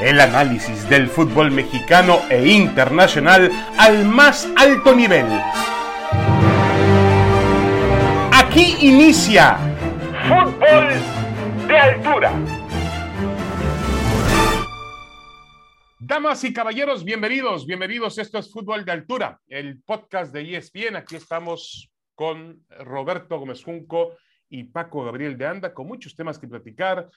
El análisis del fútbol mexicano e internacional al más alto nivel. Aquí inicia Fútbol de Altura. Damas y caballeros, bienvenidos, bienvenidos. Esto es Fútbol de Altura, el podcast de ESPN. Aquí estamos con Roberto Gómez Junco y Paco Gabriel de Anda, con muchos temas que platicar.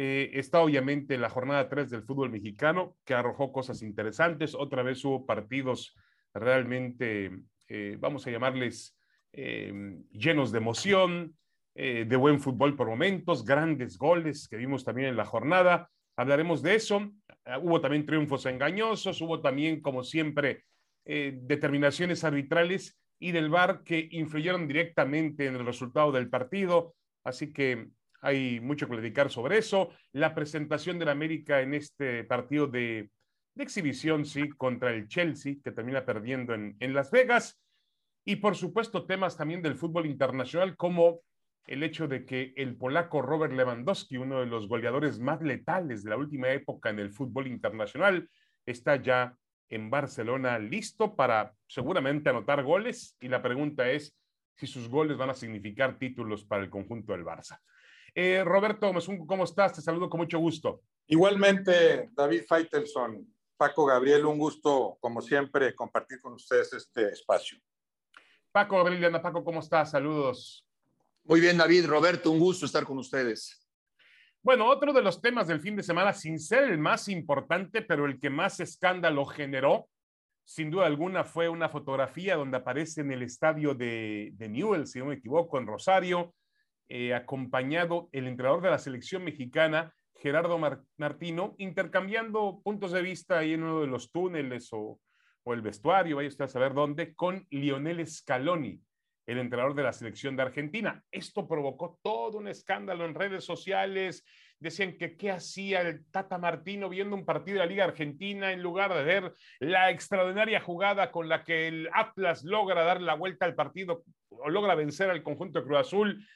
Eh, está obviamente la jornada 3 del fútbol mexicano, que arrojó cosas interesantes. Otra vez hubo partidos realmente, eh, vamos a llamarles, eh, llenos de emoción, de buen fútbol por momentos, grandes goles que vimos también en la jornada. Hablaremos de eso. hubo también triunfos engañosos, hubo también, como siempre, determinaciones arbitrales y del VAR que influyeron directamente en el resultado del partido. Así que hay mucho que dedicar sobre eso. La presentación del América en este partido de, exhibición, sí, contra el Chelsea, que termina perdiendo en, en Las Vegas. Y por supuesto, temas también del fútbol internacional, como el hecho de que el polaco Robert Lewandowski, uno de los goleadores más letales de la última época en el fútbol internacional, está ya en Barcelona listo para seguramente anotar goles. Y la pregunta es si sus goles van a significar títulos para el conjunto del Barça. Eh, Roberto ¿cómo estás? Te saludo con mucho gusto. Igualmente, David Feitelson, Paco Gabriel, un gusto, como siempre, compartir con ustedes este espacio. Paco Gabriel, Ana Paco, ¿cómo estás? Saludos. Muy bien, David, Roberto, un gusto estar con ustedes. Bueno, otro de los temas del fin de semana, sin ser el más importante, pero el que más escándalo generó, sin duda alguna, fue una fotografía donde aparece en el estadio de, de Newell, si no me equivoco, en Rosario, eh, acompañado el entrenador de la selección mexicana, Gerardo Martino, intercambiando puntos de vista ahí en uno de los túneles o, o el vestuario, vaya usted a saber dónde, con Lionel Scaloni, el entrenador de la selección de Argentina. Esto provocó todo un escándalo en redes sociales. Decían que qué hacía el Tata Martino viendo un partido de la Liga Argentina en lugar de ver la extraordinaria jugada con la que el Atlas logra dar la vuelta al partido o logra vencer al conjunto de Cruz Azul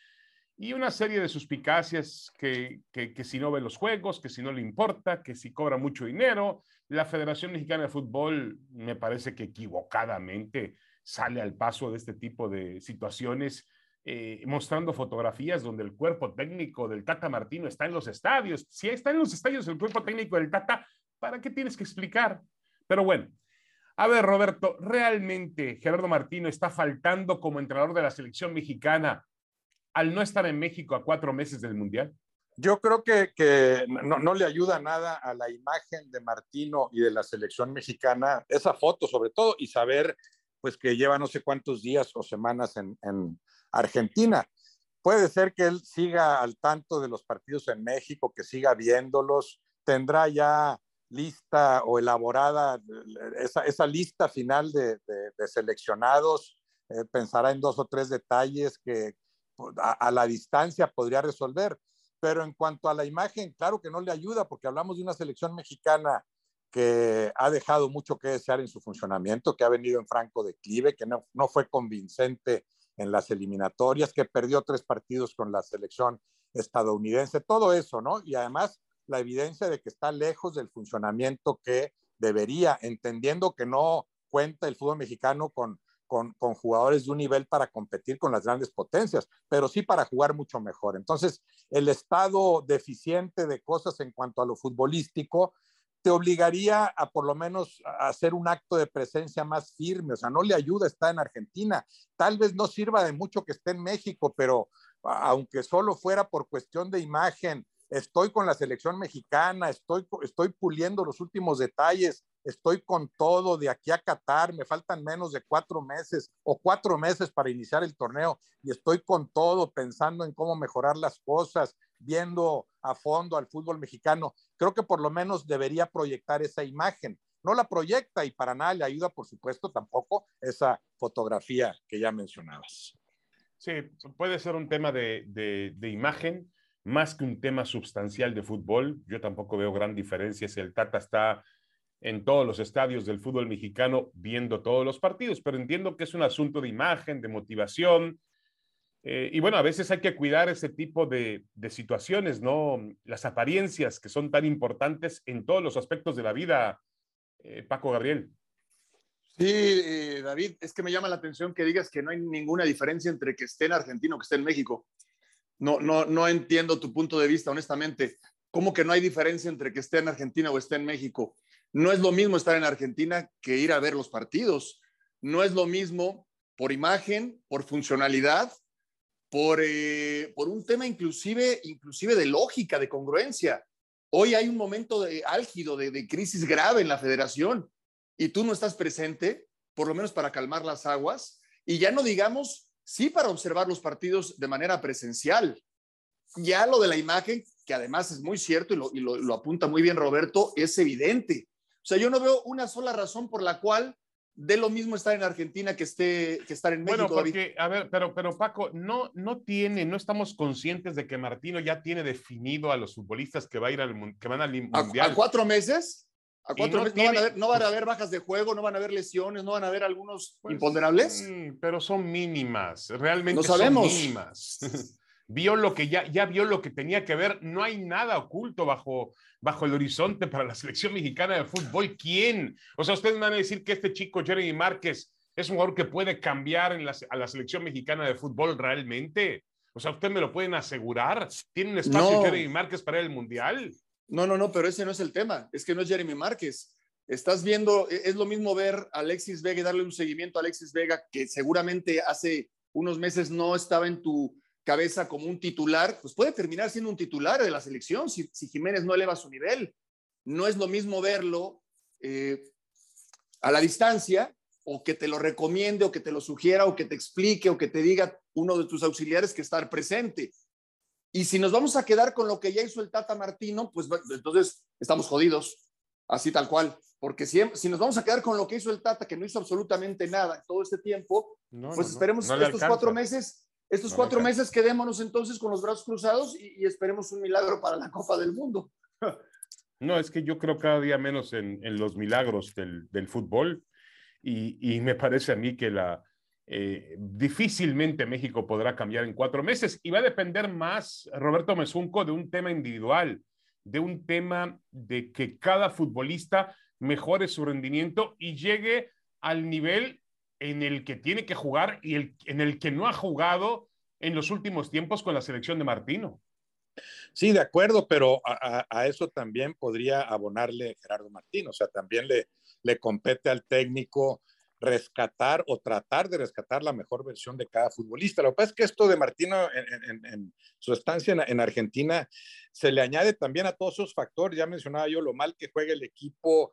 y una serie de suspicacias que, que, si no ve los juegos, que si no le importa, que si cobra mucho dinero. La Federación Mexicana de Fútbol me parece que equivocadamente sale al paso de este tipo de situaciones, eh, mostrando fotografías donde el cuerpo técnico del Tata Martino está en los estadios. Si está en los estadios el cuerpo técnico del Tata, ¿para qué tienes que explicar? Pero bueno, a ver, Roberto, ¿realmente Gerardo Martino está faltando como entrenador de la selección mexicana al no estar en México a cuatro meses del Mundial? Yo creo que, no, le ayuda nada a la imagen de Martino y de la selección mexicana, esa foto sobre todo, y saber pues que lleva no sé cuántos días o semanas en, en Argentina. Puede ser que él siga al tanto de los partidos en México, que siga viéndolos, tendrá ya lista o elaborada esa, esa lista final de seleccionados, eh, pensará en dos o tres detalles que, a, la distancia podría resolver. Pero en cuanto a la imagen, claro que no le ayuda porque hablamos de una selección mexicana que ha dejado mucho que desear en su funcionamiento, que ha venido en franco declive, que no, no fue convincente en las eliminatorias, que perdió tres partidos con la selección estadounidense, todo eso, ¿no? Y además la evidencia de que está lejos del funcionamiento que debería, entendiendo que no cuenta el fútbol mexicano con con, jugadores de un nivel para competir con las grandes potencias, pero sí para jugar mucho mejor. Entonces, el estado deficiente de cosas en cuanto a lo futbolístico te obligaría a por lo menos hacer un acto de presencia más firme, o sea, no le ayuda estar en Argentina. Tal vez no sirva de mucho que esté en México, pero aunque solo fuera por cuestión de imagen, estoy con la selección mexicana, estoy, estoy puliendo los últimos detalles, estoy con todo de aquí a Qatar, me faltan menos de cuatro meses o cuatro meses para iniciar el torneo y estoy con todo pensando en cómo mejorar las cosas, viendo a fondo al fútbol mexicano. Creo que por lo menos debería proyectar esa imagen. No la proyecta y para nada le ayuda, por supuesto, tampoco esa fotografía que ya mencionabas. Sí, puede ser un tema de, de, de imagen más que un tema sustancial de fútbol. Yo tampoco veo gran diferencia si el Tata está en todos los estadios del fútbol mexicano viendo todos los partidos, pero entiendo que es un asunto de imagen, de motivación. Eh, y bueno, a veces hay que cuidar ese tipo de, situaciones, ¿no? Las apariencias que son tan importantes en todos los aspectos de la vida, eh, Paco Gabriel. Sí, eh, David, es que me llama la atención que digas que no hay ninguna diferencia entre que esté en Argentina o que esté en México. No, no, no entiendo tu punto de vista, honestamente. ¿Cómo que no hay diferencia entre que esté en Argentina o esté en México? No es lo mismo estar en Argentina que ir a ver los partidos. No es lo mismo por imagen, por funcionalidad, por, eh, por un tema inclusive, inclusive de lógica, de congruencia. Hoy hay un momento de, álgido, de, de crisis grave en la federación y tú no estás presente, por lo menos para calmar las aguas, y ya no digamos, sí para observar los partidos de manera presencial. Ya lo de la imagen, que además es muy cierto y lo, y lo apunta muy bien Roberto, es evidente. O sea, yo no veo una sola razón por la cual de lo mismo estar en Argentina que, esté, que estar en México. Bueno, porque, a ver, pero, pero Paco, no, no tiene, no estamos conscientes de que Martino ya tiene definido a los futbolistas que, va a ir al, que van al Mundial. ¿A, cuatro meses? ¿A cuatro no, meses? ¿No, van a haber, ¿No, van a haber, bajas de juego? ¿No van a haber lesiones? ¿No van a haber algunos pues, imponderables? pero son mínimas, realmente no sabemos. son mínimas. vio lo que ya, ya vio lo que tenía que ver, no hay nada oculto bajo, bajo el horizonte para la selección mexicana de fútbol. ¿Quién? O sea, ustedes van a decir que este chico Jeremy Márquez es un jugador que puede cambiar en la, a la selección mexicana de fútbol realmente. O sea, ustedes me lo pueden asegurar. ¿Tiene un espacio Jeremy Márquez para el Mundial? No, no, no, pero ese no es el tema. Es que no es Jeremy Márquez. Estás viendo, e, es lo mismo ver a Alexis Vega y darle un seguimiento a Alexis Vega, que seguramente hace unos meses no estaba en tu cabeza como un titular, pues puede terminar siendo un titular de la selección si, Jiménez no eleva su nivel. No es lo mismo verlo eh, a la distancia o que te lo recomiende o que te lo sugiera o que te explique o que te diga uno de tus auxiliares que estar presente. Y si nos vamos a quedar con lo que ya hizo el Tata Martino, pues entonces estamos jodidos, así tal cual. Porque si, si nos vamos a quedar con lo que hizo el Tata, que no hizo absolutamente nada todo este tiempo, pues esperemos estos cuatro meses estos cuatro meses quedémonos entonces con los brazos cruzados y, esperemos un milagro para la Copa del Mundo. No, es que yo creo cada día menos en, los milagros del, fútbol y, me parece a mí que la, eh, difícilmente México podrá cambiar en cuatro meses y va a depender más, Roberto Mesunco, de un tema individual, de un tema de que cada futbolista mejore su rendimiento y llegue al nivel en el que tiene que jugar y el, en el que no ha jugado en los últimos tiempos con la selección de Martino. Sí, de acuerdo, pero a, eso también podría abonarle Gerardo Martino, o sea, también le, le compete al técnico rescatar o tratar de rescatar la mejor versión de cada futbolista. Lo que pasa es que esto de Martino en, su estancia en, Argentina se le añade también a todos esos factores. Ya mencionaba yo lo mal que juega el equipo,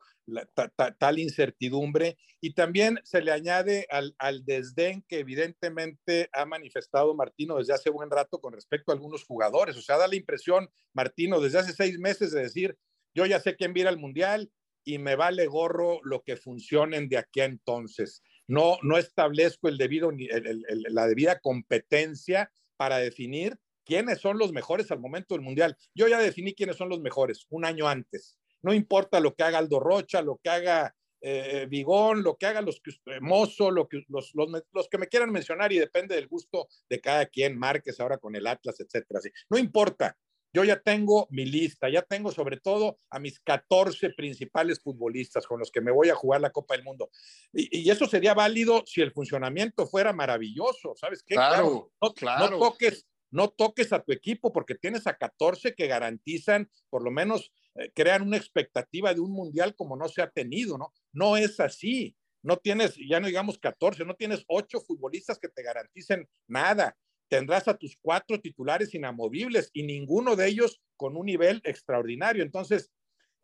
tal incertidumbre, y también se le añade al, desdén que evidentemente ha manifestado Martino desde hace buen rato con respecto a algunos jugadores. O sea, da la impresión, Martino, desde hace seis meses de decir, yo ya sé quién viene al Mundial, y me vale gorro lo que funcionen de aquí a entonces. No, no establezco el debido, la debida competencia para definir quiénes son los mejores al momento del Mundial. Yo ya definí quiénes son los mejores un año antes. No importa lo que haga Aldo Rocha, lo que haga eh, Vigón, lo que haga los eh, Mozo, lo que, los, los, que me quieran mencionar y depende del gusto de cada quien, Márquez ahora con el Atlas, etcétera. No importa, yo ya tengo mi lista, ya tengo sobre todo a mis 14 principales futbolistas con los que me voy a jugar la Copa del Mundo. Y, eso sería válido si el funcionamiento fuera maravilloso, ¿sabes qué? Claro, no, claro. no toques no toques a tu equipo porque tienes a 14 que garantizan, por lo menos eh, crean una expectativa de un mundial como no se ha tenido, ¿no? No es así. No tienes, ya no digamos 14, no tienes ocho futbolistas que te garanticen nada tendrás a tus cuatro titulares inamovibles y ninguno de ellos con un nivel extraordinario. Entonces,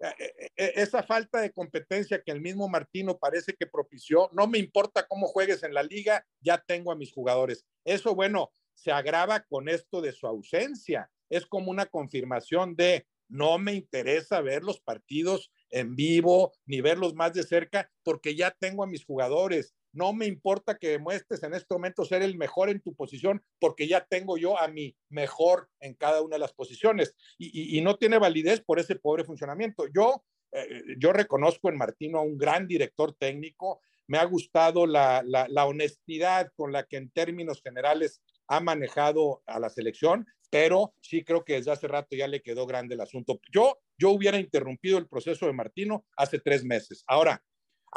eh, eh, eh, esa falta de competencia que el mismo Martino parece que propició, no me importa cómo juegues en la liga, ya tengo a mis jugadores. Eso, bueno, se agrava con esto de su ausencia. Es como una confirmación de no me interesa ver los partidos en vivo ni verlos más de cerca porque ya tengo a mis jugadores no me importa que demuestres en este momento ser el mejor en tu posición porque ya tengo yo a mi mejor en cada una de las posiciones y, no tiene validez por ese pobre funcionamiento. Yo, eh, yo reconozco en Martino a un gran director técnico, me ha gustado la, honestidad con la que en términos generales ha manejado a la selección, pero sí creo que desde hace rato ya le quedó grande el asunto. Yo, yo hubiera interrumpido el proceso de Martino hace tres meses. Ahora,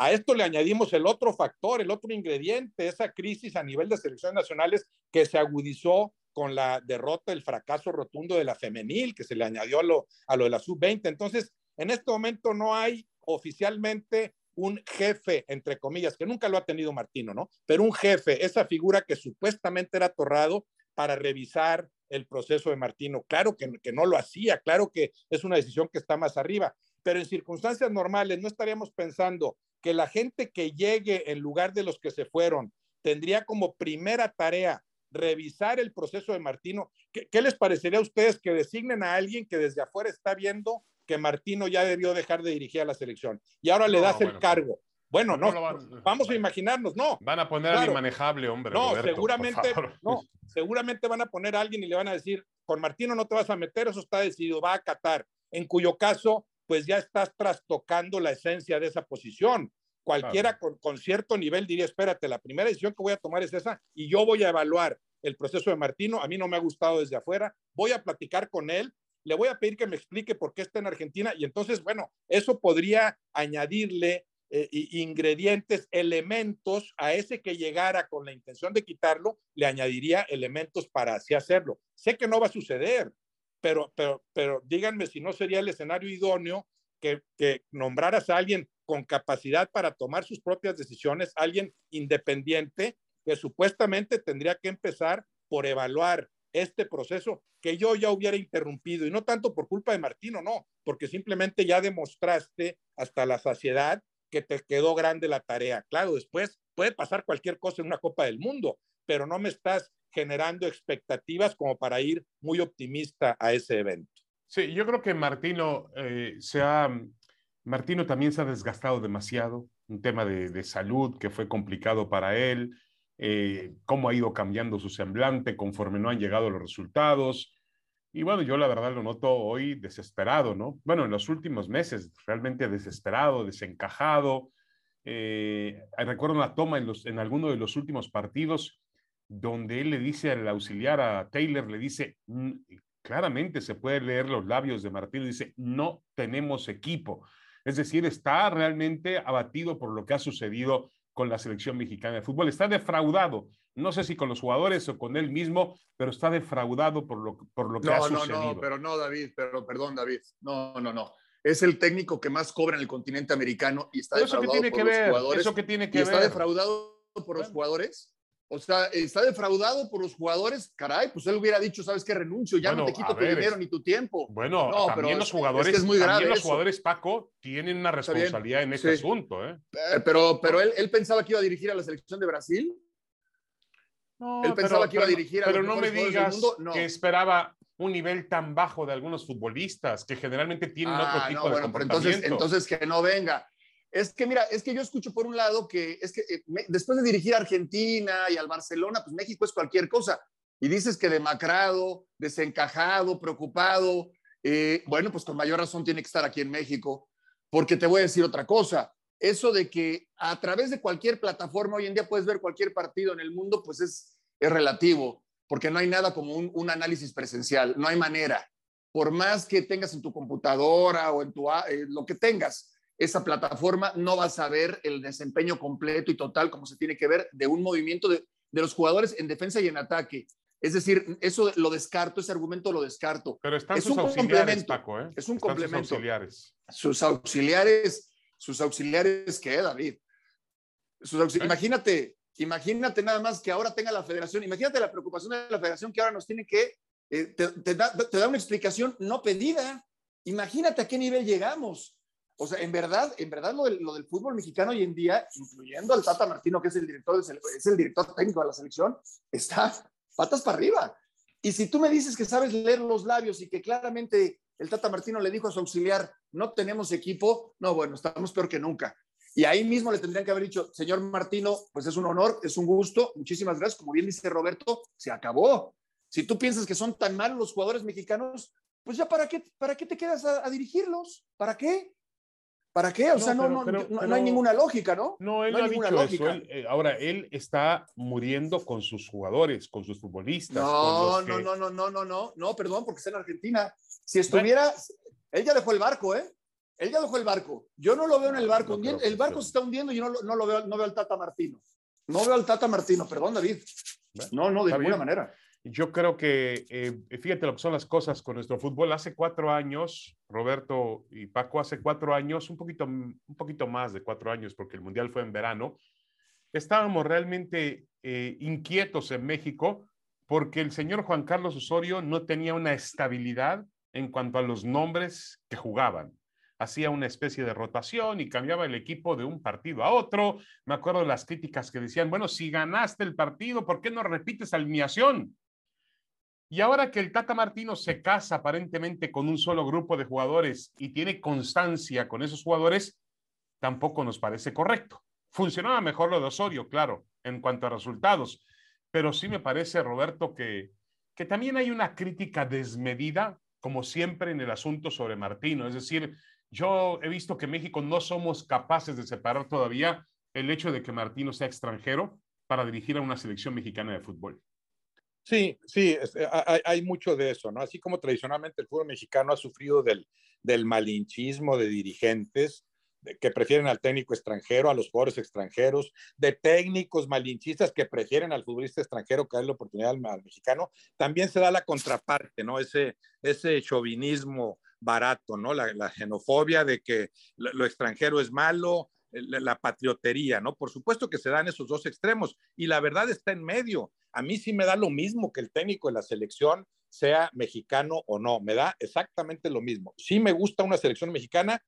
a esto le añadimos el otro factor, el otro ingrediente, esa crisis a nivel de selecciones nacionales que se agudizó con la derrota, el fracaso rotundo de la femenil, que se le añadió a lo, a lo de la sub-20. Entonces, en este momento no hay oficialmente un jefe, entre comillas, que nunca lo ha tenido Martino, ¿no? Pero un jefe, esa figura que supuestamente era Torrado para revisar el proceso de Martino. Claro que, que no lo hacía, claro que es una decisión que está más arriba, pero en circunstancias normales no estaríamos pensando que la gente que llegue en lugar de los que se fueron tendría como primera tarea revisar el proceso de Martino. ¿Qué, les parecería a ustedes que designen a alguien que desde afuera está viendo que Martino ya debió dejar de dirigir a la selección y ahora le das el cargo? Bueno, no, vamos a imaginarnos, no. Van a poner a al inmanejable, hombre. No, seguramente, no, seguramente van a poner a alguien y le van a decir, con Martino no te vas a meter, eso está decidido, va a acatar. En cuyo caso, pues ya estás trastocando la esencia de esa posición. Cualquiera con, con, cierto nivel diría, espérate, la primera decisión que voy a tomar es esa y yo voy a evaluar el proceso de Martino. A mí no me ha gustado desde afuera. Voy a platicar con él, le voy a pedir que me explique por qué está en Argentina y entonces, bueno, eso podría añadirle eh, ingredientes, elementos a ese que llegara con la intención de quitarlo, le añadiría elementos para así hacerlo. Sé que no va a suceder, pero, pero, pero díganme si no sería el escenario idóneo que, nombraras a alguien con capacidad para tomar sus propias decisiones, alguien independiente que supuestamente tendría que empezar por evaluar este proceso que yo ya hubiera interrumpido y no tanto por culpa de Martino, no, porque simplemente ya demostraste hasta la saciedad que te quedó grande la tarea. Claro, después puede pasar cualquier cosa en una Copa del Mundo, pero no me estás generando expectativas como para ir muy optimista a ese evento. Sí, yo creo que Martino eh, se ha, Martino también se ha desgastado demasiado, un tema de, de salud que fue complicado para él, eh, cómo ha ido cambiando su semblante conforme no han llegado los resultados. Y bueno, yo la verdad lo noto hoy desesperado, ¿no? Bueno, en los últimos meses, realmente desesperado, desencajado. Eh, recuerdo una toma en, los, en alguno de los últimos partidos donde él le dice al auxiliar a Taylor, le dice, claramente se puede leer los labios de Martín, dice, no tenemos equipo. Es decir, está realmente abatido por lo que ha sucedido con la selección mexicana de fútbol. Está defraudado. No sé si con los jugadores o con él mismo, pero está defraudado por lo, por lo que ha sucedido. No, no, pero no, David, pero perdón, David. No, no, no. Es el técnico que más cobra en el continente americano y está defraudado tiene por que los ver? jugadores. ¿Eso que tiene que ver? está defraudado por los jugadores o sea, está defraudado por los jugadores, caray, pues él hubiera dicho, ¿sabes qué? Renuncio, ya no te quito tu dinero ni tu tiempo. Bueno, también los jugadores, es muy también los jugadores, Paco, tienen una responsabilidad en ese asunto. ¿eh? eh pero, pero él, él, pensaba que iba a dirigir a la selección de Brasil. No, él pensaba pero, que iba a dirigir a Pero no me digas no. que esperaba un nivel tan bajo de algunos futbolistas que generalmente tienen ah, otro tipo no, bueno, de comportamiento. Pero entonces, entonces que no venga. Es que mira, es que yo escucho por un lado que es que eh, después de dirigir a Argentina y al Barcelona, pues México es cualquier cosa. Y dices que demacrado, desencajado, preocupado, eh, bueno, pues con mayor razón tiene que estar aquí en México, porque te voy a decir otra cosa. Eso de que a través de cualquier plataforma hoy en día puedes ver cualquier partido en el mundo, pues es, es relativo, porque no hay nada como un, análisis presencial, no hay manera. Por más que tengas en tu computadora o en tu, eh, lo que tengas, esa plataforma no vas a ver el desempeño completo y total como se tiene que ver de un movimiento de, los jugadores en defensa y en ataque. Es decir, eso lo descarto, ese argumento lo descarto. Pero están es sus un auxiliares, Paco, ¿eh? Es un complemento. Sus auxiliares. Sus auxiliares, sus auxiliares, ¿qué, David? Sus ¿Eh? Imagínate, imagínate nada más que ahora tenga la federación, imagínate la preocupación de la federación que ahora nos tiene que, eh, te, da, te da una explicación no pedida. Imagínate a qué nivel llegamos. O sea, en verdad, en verdad lo del, lo del, fútbol mexicano hoy en día, incluyendo al Tata Martino, que es el director, es el director técnico de la selección, está patas para arriba. Y si tú me dices que sabes leer los labios y que claramente el Tata Martino le dijo a su auxiliar, no tenemos equipo, no, bueno, estamos peor que nunca. Y ahí mismo le tendrían que haber dicho, señor Martino, pues es un honor, es un gusto, muchísimas gracias. Como bien dice Roberto, se acabó. Si tú piensas que son tan malos los jugadores mexicanos, pues ya para qué, para qué te quedas a, a dirigirlos? ¿Para qué? ¿Para qué? O sea, no, no, no, hay ninguna lógica, ¿no? No, él no, ha dicho eso. Eh, ahora, él está muriendo con sus jugadores, con sus futbolistas. No, no, no, no, no, no, no, no, perdón, porque está en Argentina. Si estuviera, él ya dejó el barco, ¿eh? Él ya dejó el barco. Yo no lo veo en el barco. el barco se está hundiendo y yo no, lo veo, no veo al Tata Martino. No veo al Tata Martino, perdón, David. No, no, de ninguna manera. Yo creo que, eh, fíjate lo que son las cosas con nuestro fútbol. Hace cuatro años, Roberto y Paco, hace cuatro años, un poquito, un poquito más de cuatro años, porque el Mundial fue en verano, estábamos realmente eh, inquietos en México porque el señor Juan Carlos Osorio no tenía una estabilidad en cuanto a los nombres que jugaban. Hacía una especie de rotación y cambiaba el equipo de un partido a otro. Me acuerdo de las críticas que decían, bueno, si ganaste el partido, ¿por qué no repites alineación? Y ahora que el Tata Martino se casa aparentemente con un solo grupo de jugadores y tiene constancia con esos jugadores, tampoco nos parece correcto. Funcionaba mejor lo de Osorio, claro, en cuanto a resultados, pero sí me parece, Roberto, que, que también hay una crítica desmedida, como siempre en el asunto sobre Martino. Es decir, yo he visto que México no somos capaces de separar todavía el hecho de que Martino sea extranjero para dirigir a una selección mexicana de fútbol. Sí, sí, eh, hay, mucho de eso, ¿no? Así como tradicionalmente el fútbol mexicano ha sufrido del, malinchismo de dirigentes que prefieren al técnico extranjero, a los jugadores extranjeros, de técnicos malinchistas que prefieren al futbolista extranjero que darle la oportunidad al, mexicano, también se da la contraparte, ¿no? Ese chauvinismo barato, ¿no? La, xenofobia de que lo extranjero es malo, la, patriotería, ¿no? Por supuesto que se dan esos dos extremos y la verdad está en medio. A mí sí me da lo mismo que el técnico de la selección sea mexicano o no, me da exactamente lo mismo. Sí me gusta una selección mexicana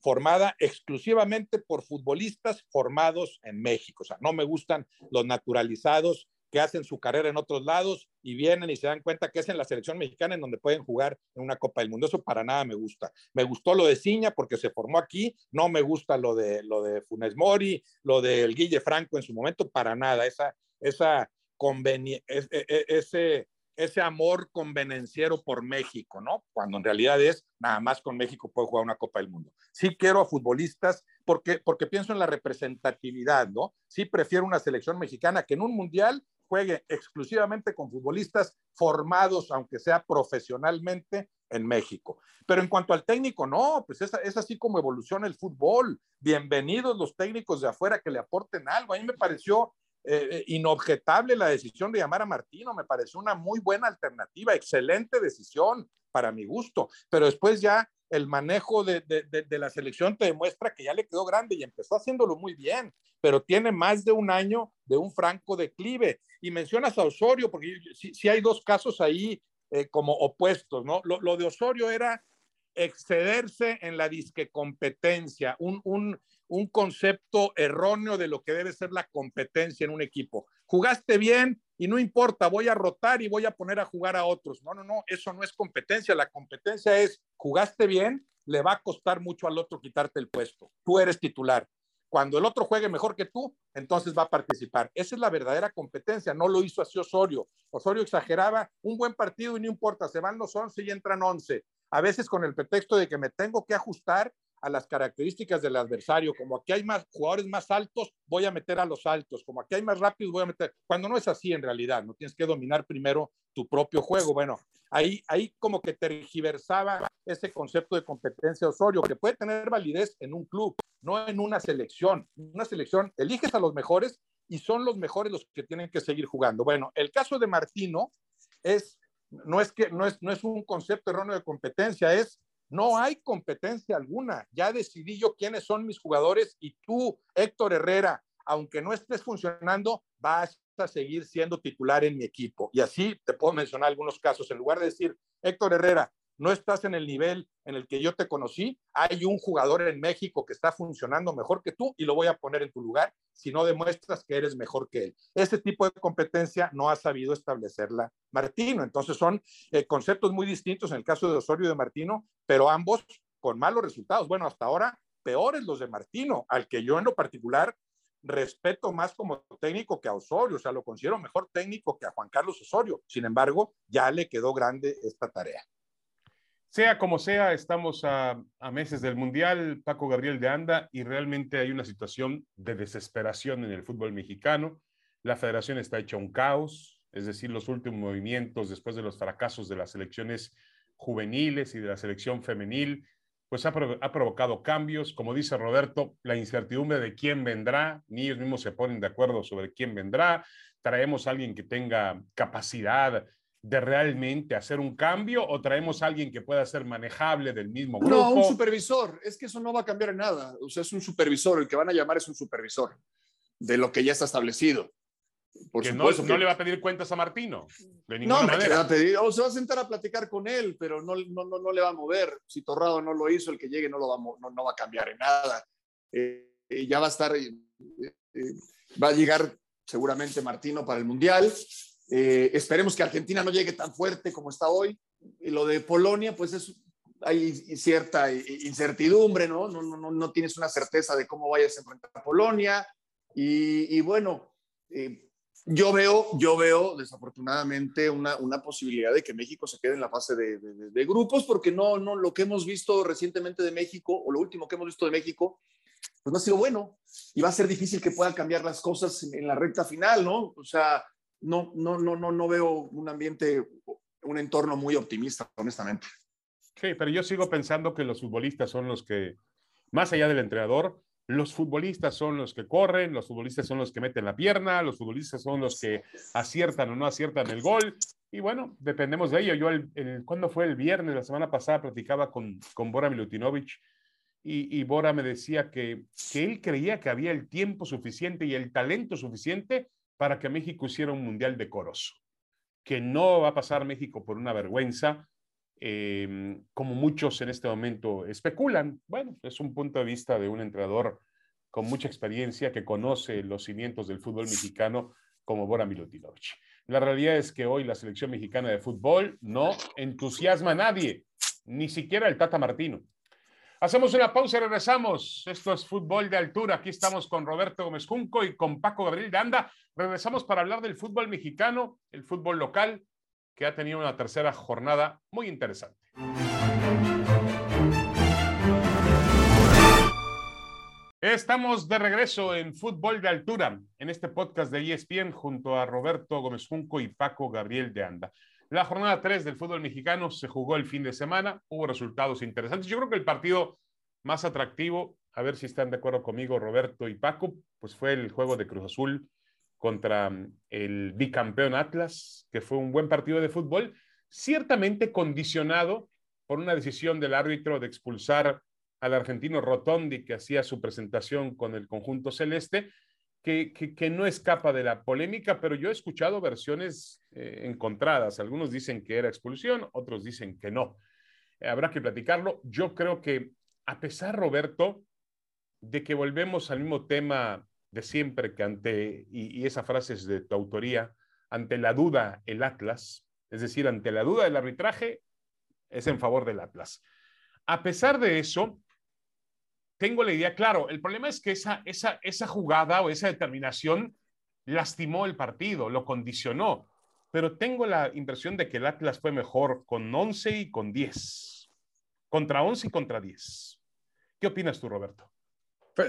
formada exclusivamente por futbolistas formados en México, o sea, no me gustan los naturalizados que hacen su carrera en otros lados y vienen y se dan cuenta que es en la selección mexicana en donde pueden jugar en una Copa del Mundo. Eso para nada me gusta. Me gustó lo de Ciña porque se formó aquí, no me gusta lo de, lo de Funes Mori, lo del Guille Franco en su momento, para nada. Esa, esa e, e, ese, ese amor convenenciero por México, ¿no? Cuando en realidad es nada más con México puede jugar una Copa del Mundo. Sí quiero a futbolistas porque, porque pienso en la representatividad, ¿no? Sí prefiero una selección mexicana que en un mundial juegue exclusivamente con futbolistas formados, aunque sea profesionalmente, en México. Pero en cuanto al técnico, no, pues es, así como evoluciona el fútbol. Bienvenidos los técnicos de afuera que le aporten algo. A mí me pareció eh, eh, inobjetable la decisión de llamar a Martino, me pareció una muy buena alternativa, excelente decisión para mi gusto, pero después ya el manejo de, de, la selección te demuestra que ya le quedó grande y empezó haciéndolo muy bien, pero tiene más de un año de un franco declive. Y mencionas a Osorio, porque si hay dos casos ahí eh, como opuestos, ¿no? Lo, lo, de Osorio era excederse en la disque competencia, un, un, un concepto erróneo de lo que debe ser la competencia en un equipo. Jugaste bien y no importa, voy a rotar y voy a poner a jugar a otros. No, no, no, eso no es competencia. La competencia es, jugaste bien, le va a costar mucho al otro quitarte el puesto. Tú eres titular. Cuando el otro juegue mejor que tú, entonces va a participar. Esa es la verdadera competencia. No lo hizo así Osorio. Osorio exageraba un buen partido y no importa, se van los 11 y entran 11. A veces con el pretexto de que me tengo que ajustar a las características del adversario. Como aquí hay más jugadores más altos, voy a meter a los altos. Como aquí hay más rápidos, voy a meter. Cuando no es así en realidad, no tienes que dominar primero tu propio juego. Bueno, ahí, ahí como que tergiversaba ese concepto de competencia Osorio, que puede tener validez en un club, no en una selección. Una selección, eliges a los mejores y son los mejores los que tienen que seguir jugando. Bueno, el caso de Martino es, no es que no es, no es un concepto erróneo de competencia, es no hay competencia alguna. Ya decidí yo quiénes son mis jugadores y tú, Héctor Herrera, aunque no estés funcionando, vas a seguir siendo titular en mi equipo. Y así te puedo mencionar algunos casos. En lugar de decir, Héctor Herrera, no estás en el nivel en el que yo te conocí, hay un jugador en México que está funcionando mejor que tú y lo voy a poner en tu lugar si no demuestras que eres mejor que él. Ese tipo de competencia no ha sabido establecerla Martino. Entonces son eh, conceptos muy distintos en el caso de Osorio y de Martino, pero ambos con malos resultados. Bueno, hasta ahora peores los de Martino, al que yo en lo particular respeto más como técnico que a Osorio, o sea, lo considero mejor técnico que a Juan Carlos Osorio. Sin embargo, ya le quedó grande esta tarea. Sea como sea, estamos a, meses del Mundial, Paco Gabriel de Anda, y realmente hay una situación de desesperación en el fútbol mexicano. La federación está hecha un caos, es decir, los últimos movimientos después de los fracasos de las elecciones juveniles y de la selección femenil, pues ha, ha, provocado cambios. Como dice Roberto, la incertidumbre de quién vendrá, ni ellos mismos se ponen de acuerdo sobre quién vendrá. Traemos a alguien que tenga capacidad de realmente hacer un cambio o traemos a alguien que pueda ser manejable del mismo grupo? No, un supervisor. Es que eso no va a cambiar en nada. O sea, es un supervisor. El que van a llamar es un supervisor de lo que ya está establecido. Por que supuesto no, que... no, le va a pedir cuentas a Martino. De no, manera. Va a pedir, o se va a sentar a platicar con él, pero no, no, no, no le va a mover. Si Torrado no lo hizo, el que llegue no, lo va, no, no va a cambiar en nada. Eh, ya va a estar, eh, eh, va a llegar seguramente Martino para el Mundial. Eh, esperemos que Argentina no llegue tan fuerte como está hoy. Y lo de Polonia, pues es, hay cierta incertidumbre, ¿no? No, no, no tienes una certeza de cómo vayas a enfrentar a Polonia. Y, y bueno, eh, yo, veo, yo veo desafortunadamente una, una, posibilidad de que México se quede en la fase de, de, de, grupos, porque no, no, lo que hemos visto recientemente de México, o lo último que hemos visto de México, pues no ha sido bueno. Y va a ser difícil que puedan cambiar las cosas en, en la recta final, ¿no? O sea, no, no, no, no, no veo un ambiente, un entorno muy optimista, honestamente. Sí, pero yo sigo pensando que los futbolistas son los que, más allá del entrenador, los futbolistas son los que corren, los futbolistas son los que meten la pierna, los futbolistas son los que aciertan o no aciertan el gol. Y bueno, dependemos de ello. Yo, el, el, cuando fue el viernes, la semana pasada, platicaba con, con Bora Milutinovic y, y, Bora me decía que, que él creía que había el tiempo suficiente y el talento suficiente para que México hiciera un mundial decoroso, que no va a pasar México por una vergüenza, eh, como muchos en este momento especulan. Bueno, es un punto de vista de un entrenador con mucha experiencia que conoce los cimientos del fútbol mexicano como Bora Milutinovic. La realidad es que hoy la selección mexicana de fútbol no entusiasma a nadie, ni siquiera el Tata Martino. Hacemos una pausa y regresamos. Esto es Fútbol de Altura. Aquí estamos con Roberto Gómez Junco y con Paco Gabriel de Anda. Regresamos para hablar del fútbol mexicano, el fútbol local, que ha tenido una tercera jornada muy interesante. Estamos de regreso en Fútbol de Altura, en este podcast de ESPN, junto a Roberto Gómez Junco y Paco Gabriel de Anda. La jornada 3 del fútbol mexicano se jugó el fin de semana, hubo resultados interesantes. Yo creo que el partido más atractivo, a ver si están de acuerdo conmigo Roberto y Paco, pues fue el juego de Cruz Azul contra mm, el bicampeón Atlas, que fue un buen partido de fútbol, ciertamente condicionado por una decisión del árbitro de expulsar al argentino Rotondi, que hacía su presentación con el conjunto celeste, que, no escapa de la polémica, pero yo he escuchado versiones eh, encontradas. Algunos dicen que era expulsión, otros dicen que no. Eh, habrá que platicarlo. Yo creo que, a pesar, Roberto, de que volvemos al mismo tema de siempre, que ante, y esa frase es de tu autoría, ante la duda, el Atlas, es decir, ante la duda del arbitraje, es en favor del Atlas. A pesar de eso, tengo la idea, claro, el problema es que esa, esa, esa jugada o esa determinación lastimó el partido, lo condicionó, pero tengo la impresión de que el Atlas fue mejor con 11 y con 10, contra 11 y contra 10. ¿Qué opinas tú, Roberto?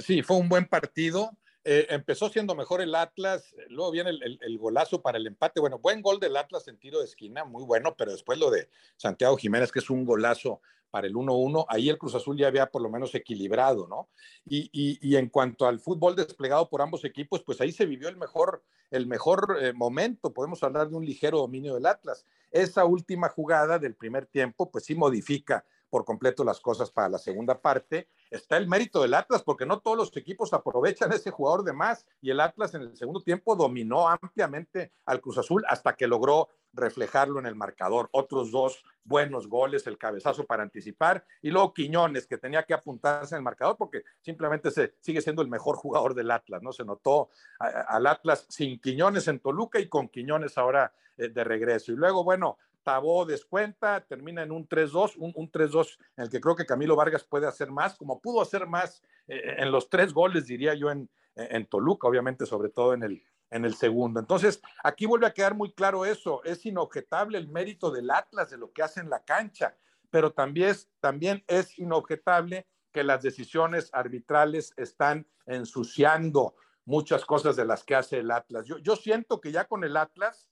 Sí, fue un buen partido. Eh, empezó siendo mejor el Atlas, luego viene el, golazo para el empate. Bueno, buen gol del Atlas en tiro de esquina, muy bueno, pero después lo de Santiago Jiménez, que es un golazo para el 1-1, ahí el Cruz Azul ya había por lo menos equilibrado, ¿no? Y, y, y, en cuanto al fútbol desplegado por ambos equipos, pues ahí se vivió el mejor, el mejor eh, momento, podemos hablar de un ligero dominio del Atlas. Esa última jugada del primer tiempo, pues sí modifica por completo las cosas para la segunda parte. Está el mérito del Atlas, porque no todos los equipos aprovechan ese jugador de más, y el Atlas en el segundo tiempo dominó ampliamente al Cruz Azul hasta que logró reflejarlo en el marcador. Otros dos buenos goles, el cabezazo para anticipar, y luego Quiñones, que tenía que apuntarse en el marcador porque simplemente se, sigue siendo el mejor jugador del Atlas, ¿no? Se notó a, al Atlas sin Quiñones en Toluca y con Quiñones ahora eh, de regreso. Y luego, bueno, Tabó descuenta, termina en un 3-2, un, un 3-2 en el que creo que Camilo Vargas puede hacer más, como pudo hacer más eh, en los tres goles, diría yo, en, en Toluca, obviamente, sobre todo en el, en el segundo. Entonces, aquí vuelve a quedar muy claro eso, es inobjetable el mérito del Atlas de lo que hace en la cancha, pero también es, también es inobjetable que las decisiones arbitrales están ensuciando muchas cosas de las que hace el Atlas. Yo, yo siento que ya con el Atlas,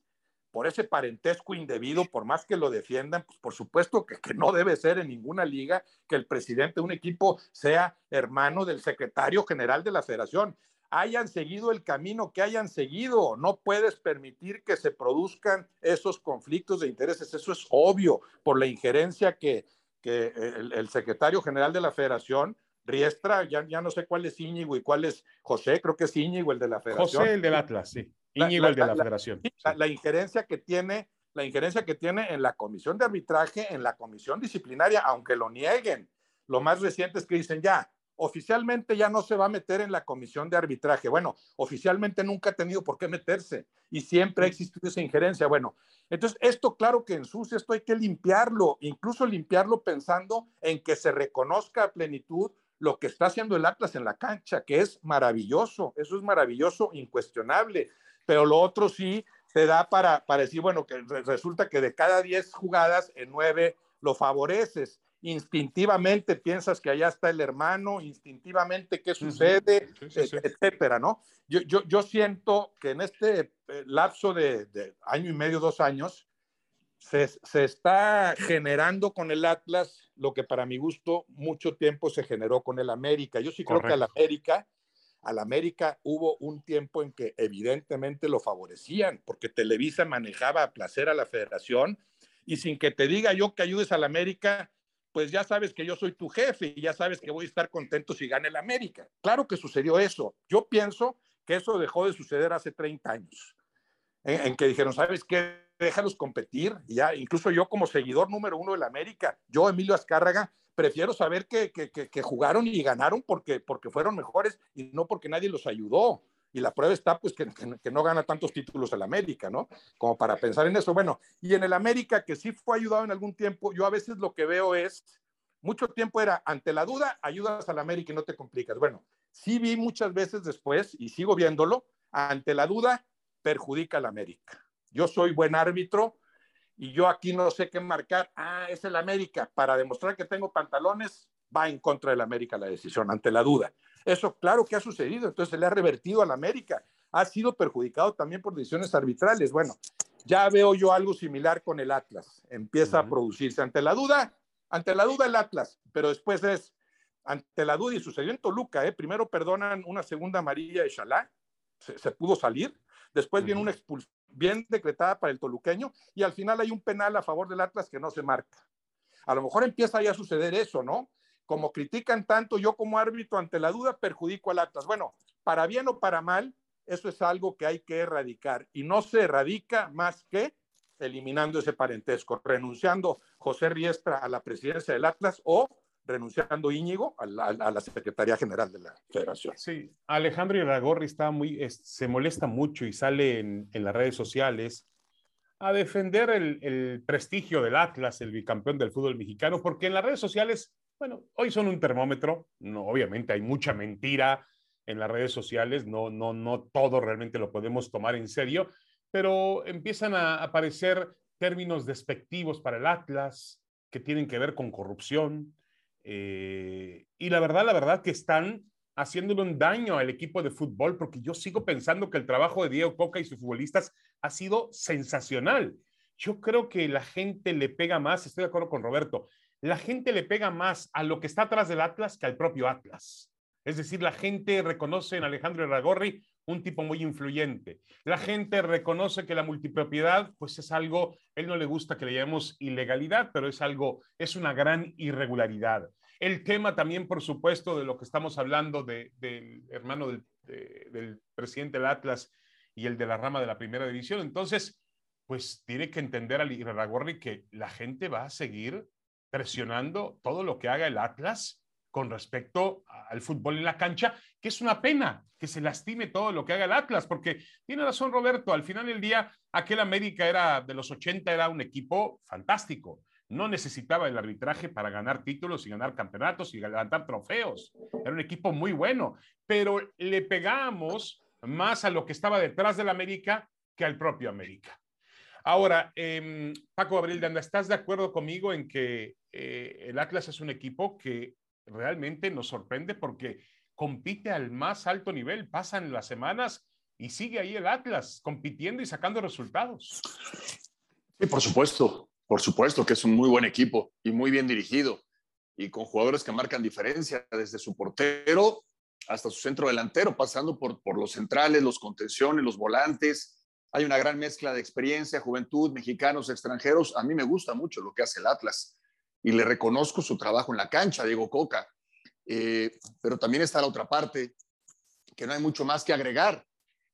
por ese parentesco indebido, por más que lo defiendan, pues por supuesto que, que, no debe ser en ninguna liga que el presidente de un equipo sea hermano del secretario general de la federación. Hayan seguido el camino que hayan seguido, no puedes permitir que se produzcan esos conflictos de intereses, eso es obvio por la injerencia que, que el, el secretario general de la federación Riestra, ya, ya no sé cuál es Íñigo y cuál es José, creo que es Íñigo el de la federación. José el del Atlas, sí. Íñigo la, el de la, la federación. Sí. La, injerencia que tiene, la injerencia que tiene en la comisión de arbitraje, en la comisión disciplinaria, aunque lo nieguen. Lo más reciente es que dicen ya, oficialmente ya no se va a meter en la comisión de arbitraje. Bueno, oficialmente nunca ha tenido por qué meterse y siempre ha existido esa injerencia. Bueno, entonces esto claro que ensucia, esto hay que limpiarlo, incluso limpiarlo pensando en que se reconozca a plenitud lo que está haciendo el Atlas en la cancha, que es maravilloso, eso es maravilloso, incuestionable, pero lo otro sí te da para, para decir, bueno, que resulta que de cada 10 jugadas, en 9 lo favoreces, instintivamente piensas que allá está el hermano, instintivamente qué sucede, sí, sí, sí, etcétera, ¿no? Yo, yo, yo, siento que en este lapso de, de año y medio, dos años, se, se, está generando con el Atlas lo que para mi gusto mucho tiempo se generó con el América. Yo sí Correcto. creo que al América, al América hubo un tiempo en que evidentemente lo favorecían, porque Televisa manejaba a placer a la federación y sin que te diga yo que ayudes al América, pues ya sabes que yo soy tu jefe y ya sabes que voy a estar contento si gana el América. Claro que sucedió eso. Yo pienso que eso dejó de suceder hace 30 años, en, en que dijeron, ¿sabes qué? Déjalos competir. Ya, incluso yo como seguidor número uno del América, yo, Emilio Azcárraga, prefiero saber que, que, que, que, jugaron y ganaron porque, fueron mejores y no porque nadie los ayudó. Y la prueba está, pues, que, no gana tantos títulos el América, ¿no? Como para pensar en eso. Bueno, y en el América, que sí fue ayudado en algún tiempo, yo a veces lo que veo es, mucho tiempo era, ante la duda, ayudas al América y no te complicas. Bueno, sí vi muchas veces después, y sigo viéndolo, ante la duda, perjudica al América yo soy buen árbitro y yo aquí no sé qué marcar. Ah, es el América. Para demostrar que tengo pantalones, va en contra del América la decisión, ante la duda. Eso claro que ha sucedido, entonces se le ha revertido al América. Ha sido perjudicado también por decisiones arbitrales. Bueno, ya veo yo algo similar con el Atlas. Empieza uh -huh. a producirse ante la duda, ante la duda el Atlas, pero después es ante la duda y sucedió en Toluca, ¿eh? primero perdonan una segunda amarilla de Chalá, se, se pudo salir, después uh -huh. viene una expulsión bien decretada para el toluqueño y al final hay un penal a favor del Atlas que no se marca. A lo mejor empieza ya a suceder eso, ¿no? Como critican tanto, yo como árbitro ante la duda perjudico al Atlas. Bueno, para bien o para mal, eso es algo que hay que erradicar y no se erradica más que eliminando ese parentesco, renunciando José Riestra a la presidencia del Atlas o renunciando Íñigo a la, Secretaría General de la Federación. Sí, Alejandro Iragorri está muy, se molesta mucho y sale en, las redes sociales a defender el, el, prestigio del Atlas, el bicampeón del fútbol mexicano, porque en las redes sociales, bueno, hoy son un termómetro, no, obviamente hay mucha mentira en las redes sociales, no, no, no todo realmente lo podemos tomar en serio, pero empiezan a aparecer términos despectivos para el Atlas que tienen que ver con corrupción, eh, y la verdad, la verdad que están haciéndole un daño al equipo de fútbol, porque yo sigo pensando que el trabajo de Diego Coca y sus futbolistas ha sido sensacional. Yo creo que la gente le pega más, estoy de acuerdo con Roberto, la gente le pega más a lo que está atrás del Atlas que al propio Atlas. Es decir, la gente reconoce en Alejandro Erragorri un tipo muy influyente. La gente reconoce que la multipropiedad, pues es algo, él no le gusta que le llamemos ilegalidad, pero es algo, es una gran irregularidad. El tema también, por supuesto, de lo que estamos hablando del de, hermano del, de, del presidente del Atlas y el de la rama de la primera división. Entonces, pues tiene que entender al Irragorri que la gente va a seguir presionando todo lo que haga el Atlas con respecto al fútbol en la cancha, que es una pena que se lastime todo lo que haga el Atlas, porque tiene razón Roberto, al final del día, aquel América era de los 80, era un equipo fantástico no necesitaba el arbitraje para ganar títulos y ganar campeonatos y levantar trofeos. Era un equipo muy bueno, pero le pegamos más a lo que estaba detrás del América que al propio América. Ahora, eh, Paco Abril Danda, ¿estás de acuerdo conmigo en que eh, el Atlas es un equipo que realmente nos sorprende porque compite al más alto nivel? Pasan las semanas y sigue ahí el Atlas compitiendo y sacando resultados. Sí, por supuesto, por supuesto que es un muy buen equipo y muy bien dirigido y con jugadores que marcan diferencia desde su portero hasta su centro delantero, pasando por, por los centrales, los contenciones, los volantes, hay una gran mezcla de experiencia, juventud, mexicanos, extranjeros. A mí me gusta mucho lo que hace el Atlas y le reconozco su trabajo en la cancha, Diego Coca. Eh, pero también está la otra parte, que no hay mucho más que agregar.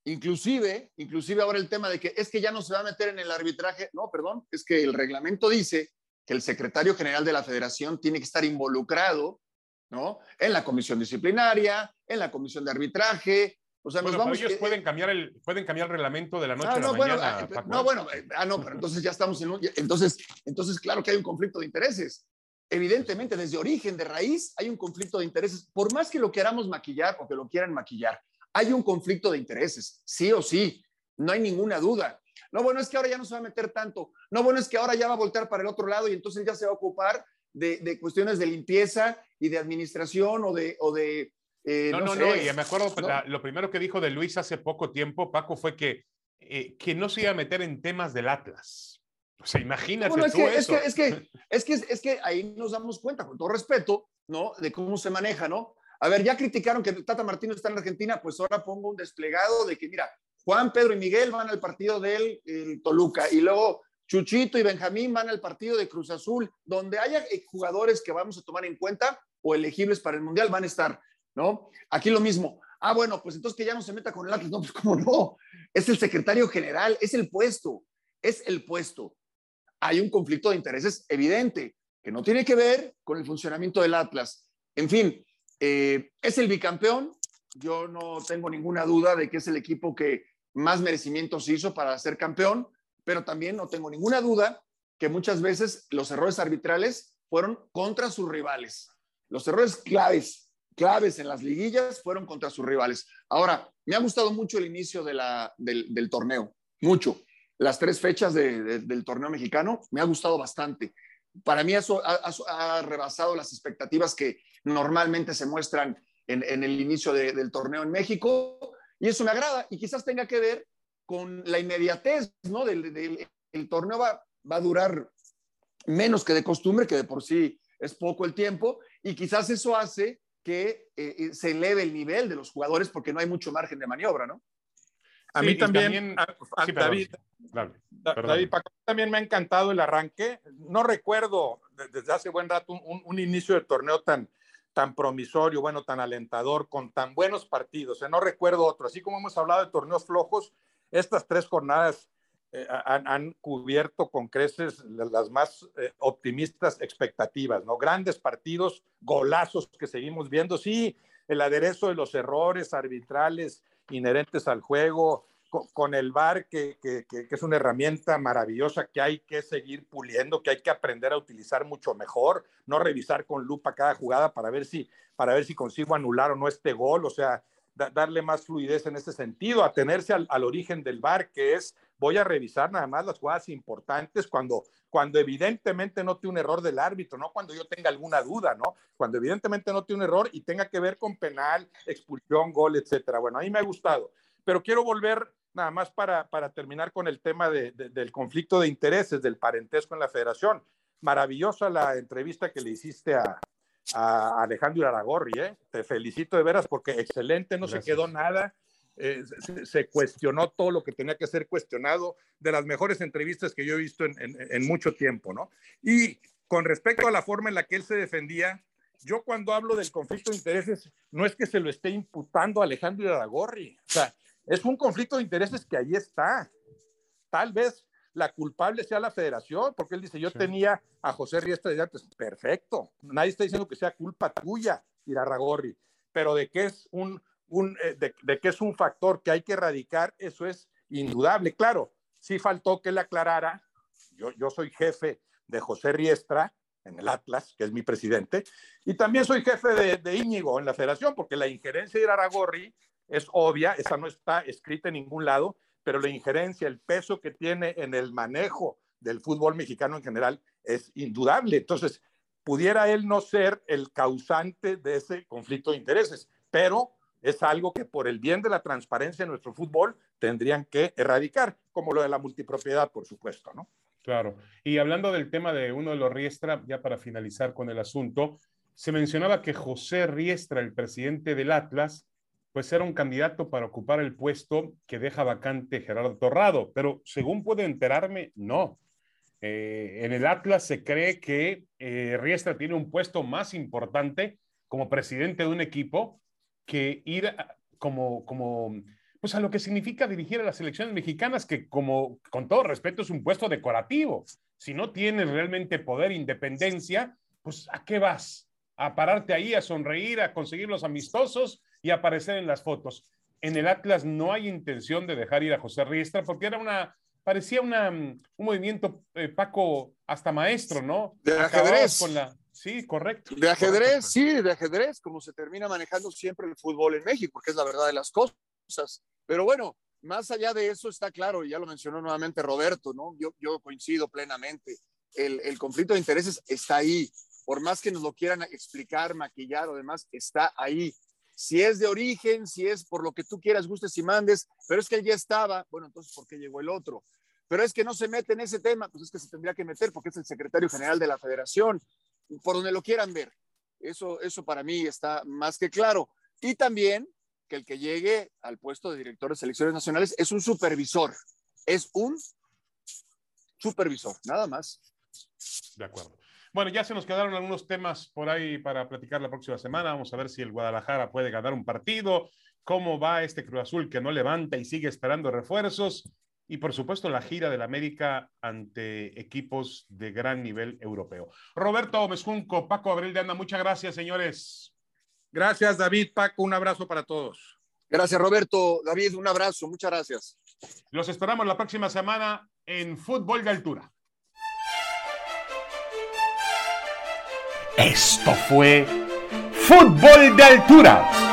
Inclusive, inclusive ahora el tema de que es que ya no se va a meter en el arbitraje. No, perdón, es que el reglamento dice que el secretario general de la federación tiene que estar involucrado ¿no? En la comisión disciplinaria, en la comisión de arbitraje, o sea, nos vamos, ellos pueden cambiar el pueden cambiar el reglamento de la noche ah, a la mañana. Eh, no, bueno, eh, ah, no, pero entonces ya estamos en un, entonces, entonces claro que hay un conflicto de intereses. Evidentemente, desde origen, de raíz, hay un conflicto de intereses. Por más que lo queramos maquillar o que lo quieran maquillar, hay un conflicto de intereses, sí o sí, no hay ninguna duda. No, bueno, es que ahora ya no se va a meter tanto. No, bueno, es que ahora ya va a voltear para el otro lado y entonces ya se va a ocupar de, de cuestiones de limpieza y de administración o de, o de eh, no, no, no, y me acuerdo, lo primero que dijo de Luis hace poco tiempo, Paco, fue que, eh, que no se iba a meter en temas del Atlas. O sea, imagínate es tú que, eso. Es que, es que, es que, ahí nos damos cuenta, con todo respeto, ¿no? De cómo se maneja, ¿no? A ver, ya criticaron que Tata Martino está en Argentina, pues ahora pongo un desplegado de que, mira, Juan, Pedro y Miguel van al partido del Toluca y luego Chuchito y Benjamín van al partido de Cruz Azul, donde haya eh, jugadores que vamos a tomar en cuenta o elegibles para el Mundial, van a estar. ¿No? Aquí lo mismo. Ah, bueno, pues entonces que ya no se meta con el Atlas. No, pues cómo no. Es el secretario general, es el puesto, es el puesto. Hay un conflicto de intereses evidente que no tiene que ver con el funcionamiento del Atlas. En fin, eh, es el bicampeón. Yo no tengo ninguna duda de que es el equipo que más merecimientos hizo para ser campeón, pero también no tengo ninguna duda que muchas veces los errores arbitrales fueron contra sus rivales. Los errores claves claves en las liguillas fueron contra sus rivales. Ahora, me ha gustado mucho el inicio de la, del, torneo, mucho. Las tres fechas del torneo mexicano me ha gustado bastante. Para mí eso ha, rebasado las expectativas que normalmente se muestran en, el inicio del torneo en México y eso me agrada y quizás tenga que ver con la inmediatez, ¿no? Del, el torneo va, va a durar menos que de costumbre, que de por sí es poco el tiempo, y quizás eso hace que eh, eh, se eleve el nivel de los jugadores porque no hay mucho margen de maniobra, ¿no? A mí también, David, David también me ha encantado el arranque. No recuerdo desde hace buen rato un, inicio de torneo tan, tan promisorio, bueno, tan alentador, con tan buenos partidos. no recuerdo otro. Así como hemos hablado de torneos flojos, estas tres jornadas eh, han, cubierto con creces las más eh, optimistas expectativas, ¿no? Grandes partidos, golazos que seguimos viendo, sí, el aderezo de los errores arbitrales inherentes al juego, con, el VAR, que, que, es una herramienta maravillosa que hay que seguir puliendo, que hay que aprender a utilizar mucho mejor, no revisar con lupa cada jugada para ver si, para ver si consigo anular o no este gol, o sea, darle más fluidez en ese sentido, atenerse al, al origen del VAR, que es voy a revisar nada más las jugadas importantes cuando, cuando evidentemente no tiene un error del árbitro, no cuando yo tenga alguna duda, ¿no? Cuando evidentemente no tiene un error y tenga que ver con penal, expulsión, gol, etcétera. Bueno, ahí me ha gustado. Pero quiero volver nada más para, para terminar con el tema de, del conflicto de intereses, del parentesco en la federación. Maravillosa la entrevista que le hiciste a, a Alejandro Aragorri, ¿eh? Te felicito de veras porque excelente, no se quedó nada eh, se, cuestionó todo lo que tenía que ser cuestionado, de las mejores entrevistas que yo he visto en, mucho tiempo, ¿no? Y con respecto a la forma en la que él se defendía, yo cuando hablo del conflicto de intereses, no es que se lo esté imputando a Alejandro Iragorri, o sea, es un conflicto de intereses que ahí está. Tal vez la culpable sea la federación, porque él dice, yo tenía a José Riestra de antes, perfecto, nadie está diciendo que sea culpa tuya, Irarragorri, pero de que es un eh, de, que es un factor que hay que erradicar, eso es indudable. Claro, sí faltó que le aclarara, yo, yo soy jefe de José Riestra en el Atlas, que es mi presidente, y también soy jefe de, de Íñigo en la federación, porque la injerencia de Aragorri es obvia, esa no está escrita en ningún lado, pero la injerencia, el peso que tiene en el manejo del fútbol mexicano en general es indudable. Entonces, pudiera él no ser el causante de ese conflicto de intereses, pero es algo que por el bien de la transparencia en nuestro fútbol tendrían que erradicar, como lo de la multipropiedad, por supuesto, ¿no? Claro. Y hablando del tema de uno de los Riestra, ya para finalizar con el asunto, se mencionaba que José Riestra, el presidente del Atlas, pues era un candidato para ocupar el puesto que deja vacante Gerardo Torrado, pero según puedo enterarme, no. Eh, en el Atlas se cree que eh, Riestra tiene un puesto más importante como presidente de un equipo que ir como, como, pues a lo que significa dirigir a las selecciones mexicanas, que como, con todo respeto, es un puesto decorativo. Si no tienes realmente poder, independencia, pues ¿a qué vas? A pararte ahí, a sonreír, a conseguir los amistosos y aparecer en las fotos. En el Atlas no hay intención de dejar ir a José Riestra porque era una, parecía una, un movimiento, eh, Paco, hasta maestro, ¿no? De ajedrez. Con la, Sí, correcto. De ajedrez, sí, de ajedrez, como se termina manejando siempre el fútbol en México, porque es la verdad de las cosas. Pero bueno, más allá de eso está claro, y ya lo mencionó nuevamente Roberto, ¿no? Yo, yo coincido plenamente. El, el conflicto de intereses está ahí. Por más que nos lo quieran explicar, maquillar o demás, está ahí. Si es de origen, si es por lo que tú quieras, gustes y mandes, pero es que él ya estaba, bueno, entonces, ¿por qué llegó el otro? Pero es que no se mete en ese tema, pues es que se tendría que meter porque es el secretario general de la federación por donde lo quieran ver. Eso, eso para mí está más que claro. Y también que el que llegue al puesto de director de selecciones nacionales es un supervisor, es un supervisor, nada más. De acuerdo. Bueno, ya se nos quedaron algunos temas por ahí para platicar la próxima semana. Vamos a ver si el Guadalajara puede ganar un partido, cómo va este Cruz Azul que no levanta y sigue esperando refuerzos y por supuesto la gira del América ante equipos de gran nivel europeo. Roberto Mezcunco, Paco Abril de Anda, muchas gracias, señores. Gracias, David, Paco, un abrazo para todos. Gracias, Roberto. David, un abrazo, muchas gracias. Los esperamos la próxima semana en Fútbol de Altura. Esto fue Fútbol de Altura